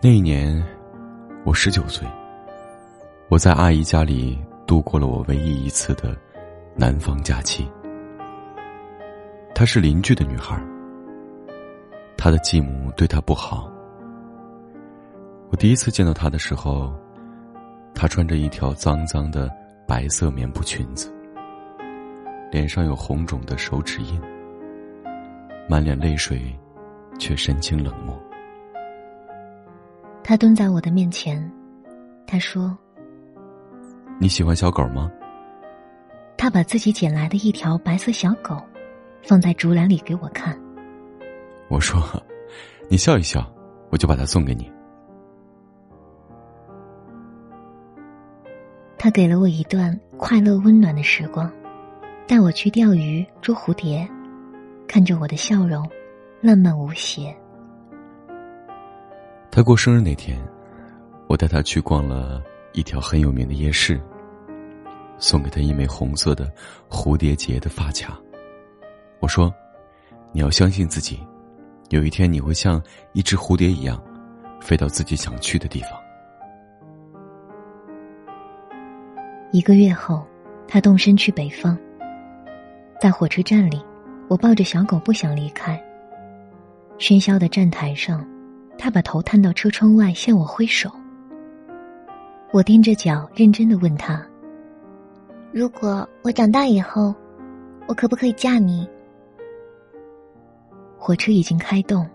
那一年，我十九岁。我在阿姨家里度过了我唯一一次的南方假期。她是邻居的女孩。她的继母对她不好。我第一次见到她的时候，她穿着一条脏脏的白色棉布裙子，脸上有红肿的手指印，满脸泪水，却神情冷漠。她蹲在我的面前，他说。你喜欢小狗吗？他把自己捡来的一条白色小狗，放在竹篮里给我看。我说：“你笑一笑，我就把它送给你。”他给了我一段快乐温暖的时光，带我去钓鱼、捉蝴蝶，看着我的笑容，浪漫无邪。他过生日那天，我带他去逛了。一条很有名的夜市，送给他一枚红色的蝴蝶结的发卡。我说：“你要相信自己，有一天你会像一只蝴蝶一样，飞到自己想去的地方。”一个月后，他动身去北方。在火车站里，我抱着小狗不想离开。喧嚣的站台上，他把头探到车窗外向我挥手。我踮着脚，认真的问他：“如果我长大以后，我可不可以嫁你？”火车已经开动，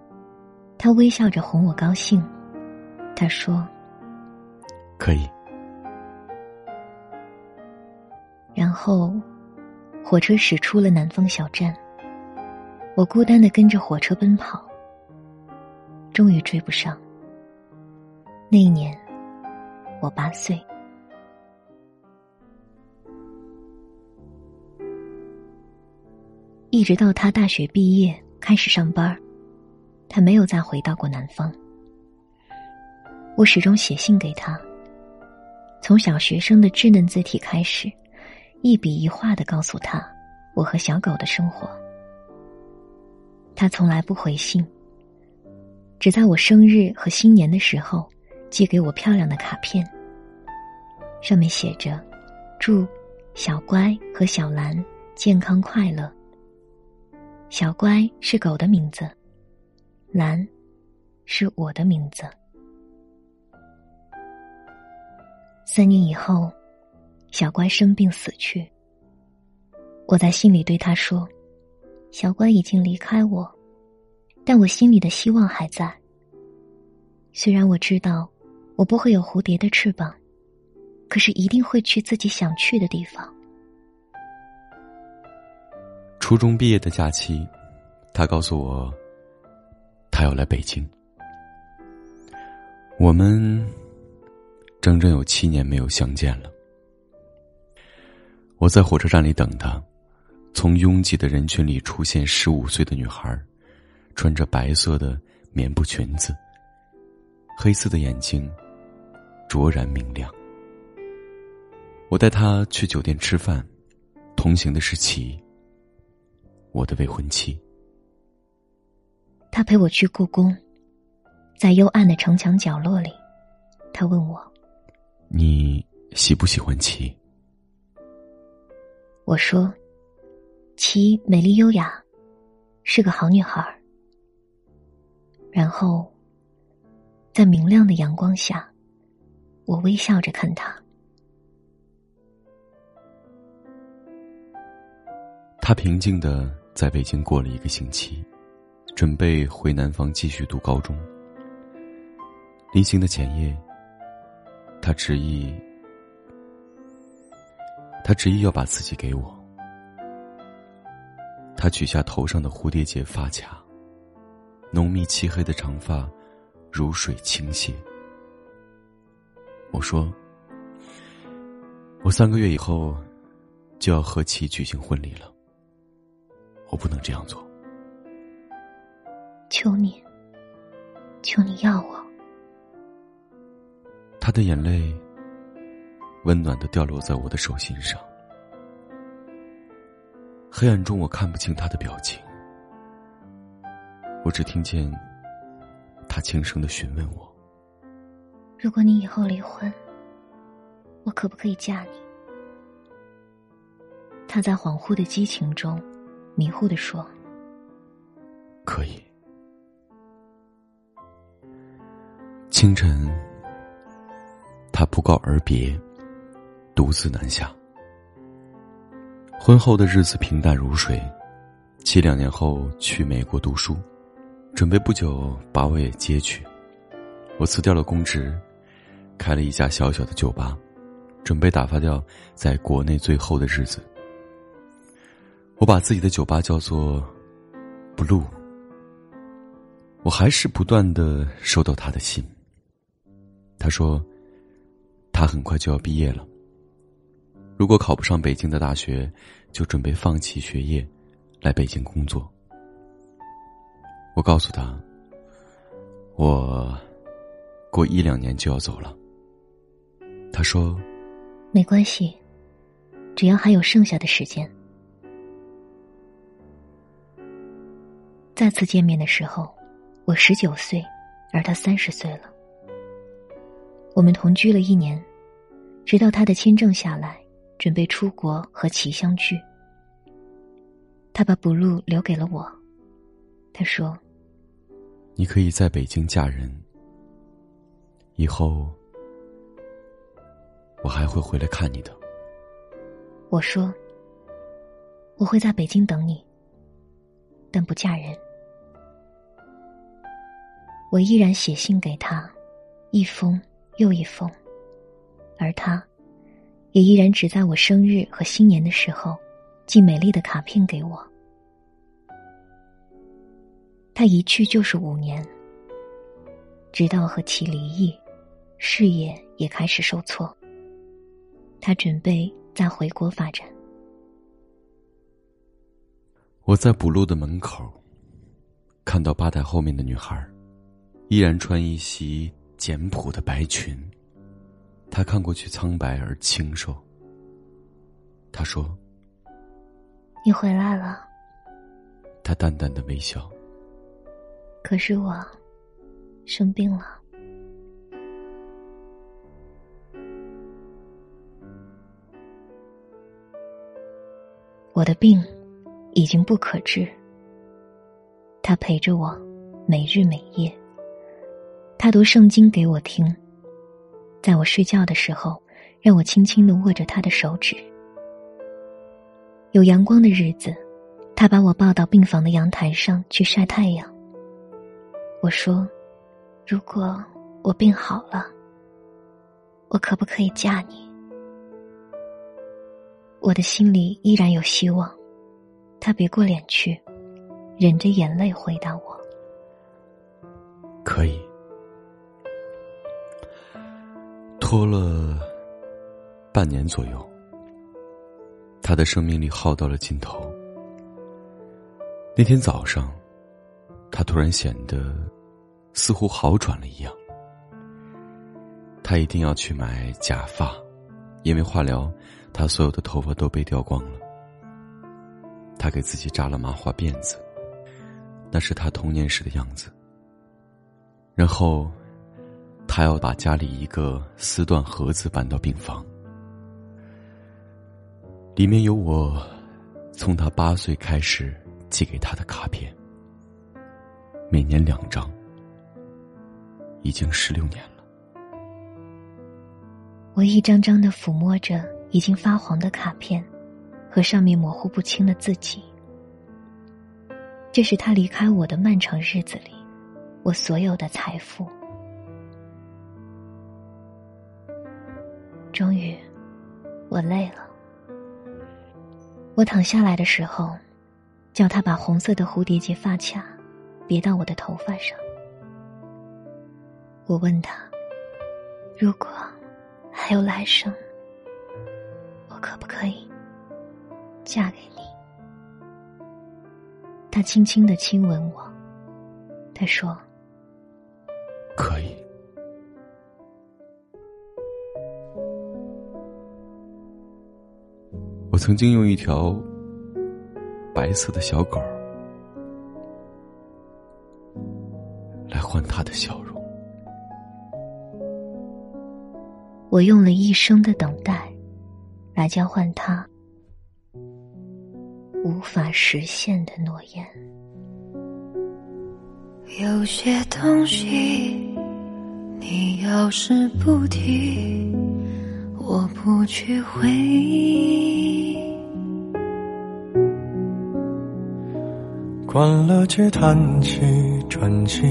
他微笑着哄我高兴。他说：“可以。”然后，火车驶出了南方小站。我孤单的跟着火车奔跑，终于追不上。那一年。我八岁，一直到他大学毕业开始上班他没有再回到过南方。我始终写信给他，从小学生的稚嫩字体开始，一笔一画的告诉他我和小狗的生活。他从来不回信，只在我生日和新年的时候。寄给我漂亮的卡片，上面写着：“祝小乖和小兰健康快乐。”小乖是狗的名字，兰是我的名字。三年以后，小乖生病死去。我在信里对他说：“小乖已经离开我，但我心里的希望还在。虽然我知道。”我不会有蝴蝶的翅膀，可是一定会去自己想去的地方。初中毕业的假期，他告诉我，他要来北京。我们整整有七年没有相见了。我在火车站里等他，从拥挤的人群里出现十五岁的女孩，穿着白色的棉布裙子，黑色的眼睛。卓然明亮。我带他去酒店吃饭，同行的是齐，我的未婚妻。他陪我去故宫，在幽暗的城墙角落里，他问我：“你喜不喜欢齐？”我说：“齐美丽优雅，是个好女孩。”然后，在明亮的阳光下。我微笑着看他。他平静的在北京过了一个星期，准备回南方继续读高中。临行的前夜，他执意，他执意要把自己给我。他取下头上的蝴蝶结发卡，浓密漆黑的长发如水倾泻。我说：“我三个月以后就要和其举行婚礼了，我不能这样做。求你，求你要我。”他的眼泪温暖的掉落在我的手心上。黑暗中，我看不清他的表情，我只听见他轻声的询问我。如果你以后离婚，我可不可以嫁你？他在恍惚的激情中，迷糊的说：“可以。”清晨，他不告而别，独自南下。婚后的日子平淡如水，其两年后去美国读书，准备不久把我也接去。我辞掉了公职，开了一家小小的酒吧，准备打发掉在国内最后的日子。我把自己的酒吧叫做 “blue”。我还是不断的收到他的信。他说，他很快就要毕业了。如果考不上北京的大学，就准备放弃学业，来北京工作。我告诉他，我过一两年就要走了。他说，没关系，只要还有剩下的时间。再次见面的时候，我十九岁，而他三十岁了。我们同居了一年，直到他的签证下来。准备出国和其相聚，他把补录留给了我。他说：“你可以在北京嫁人，以后我还会回来看你的。”我说：“我会在北京等你，但不嫁人。”我依然写信给他，一封又一封，而他。也依然只在我生日和新年的时候，寄美丽的卡片给我。他一去就是五年，直到和其离异，事业也开始受挫。他准备再回国发展。我在补录的门口，看到吧台后面的女孩，依然穿一袭简朴的白裙。她看过去苍白而清瘦。他说：“你回来了。”他淡淡的微笑。可是我生病了。我的病已经不可治。他陪着我，每日每夜。他读圣经给我听。在我睡觉的时候，让我轻轻的握着他的手指。有阳光的日子，他把我抱到病房的阳台上去晒太阳。我说：“如果我病好了，我可不可以嫁你？”我的心里依然有希望。他别过脸去，忍着眼泪回答我：“可以。”拖了半年左右，他的生命力耗到了尽头。那天早上，他突然显得似乎好转了一样。他一定要去买假发，因为化疗，他所有的头发都被掉光了。他给自己扎了麻花辫子，那是他童年时的样子。然后。他要把家里一个丝缎盒子搬到病房，里面有我从他八岁开始寄给他的卡片，每年两张，已经十六年了。我一张张的抚摸着已经发黄的卡片，和上面模糊不清的自己。这是他离开我的漫长日子里，我所有的财富。终于，我累了。我躺下来的时候，叫他把红色的蝴蝶结发卡别到我的头发上。我问他：“如果还有来生，我可不可以嫁给你？”他轻轻的亲吻我，他说：“可以。”我曾经用一条白色的小狗他的笑容。我用了一生的等待，来交换他无法实现的诺言。有些东西，你要是不提，我不去回忆。关了机，弹起传奇，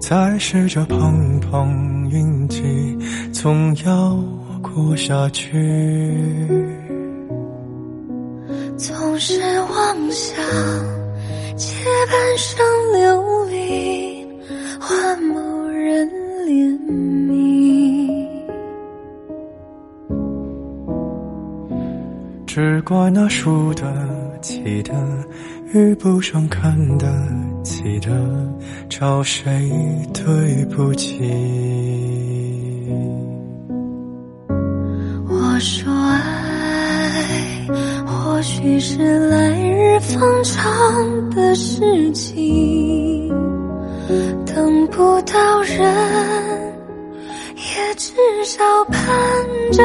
再试着碰碰运气，总要过下去。总是妄想借半生流离换某人怜悯，只怪那输得起的。遇不上看得记得，找谁对不起？我说爱，或许是来日方长的事情，等不到人，也至少盼着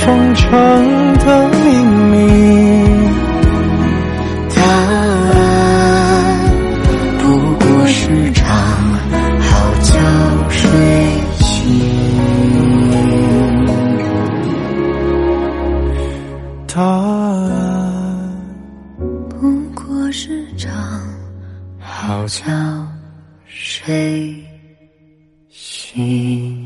封城的秘密，答案不过是场好觉睡醒，答案不过是场。好觉睡醒。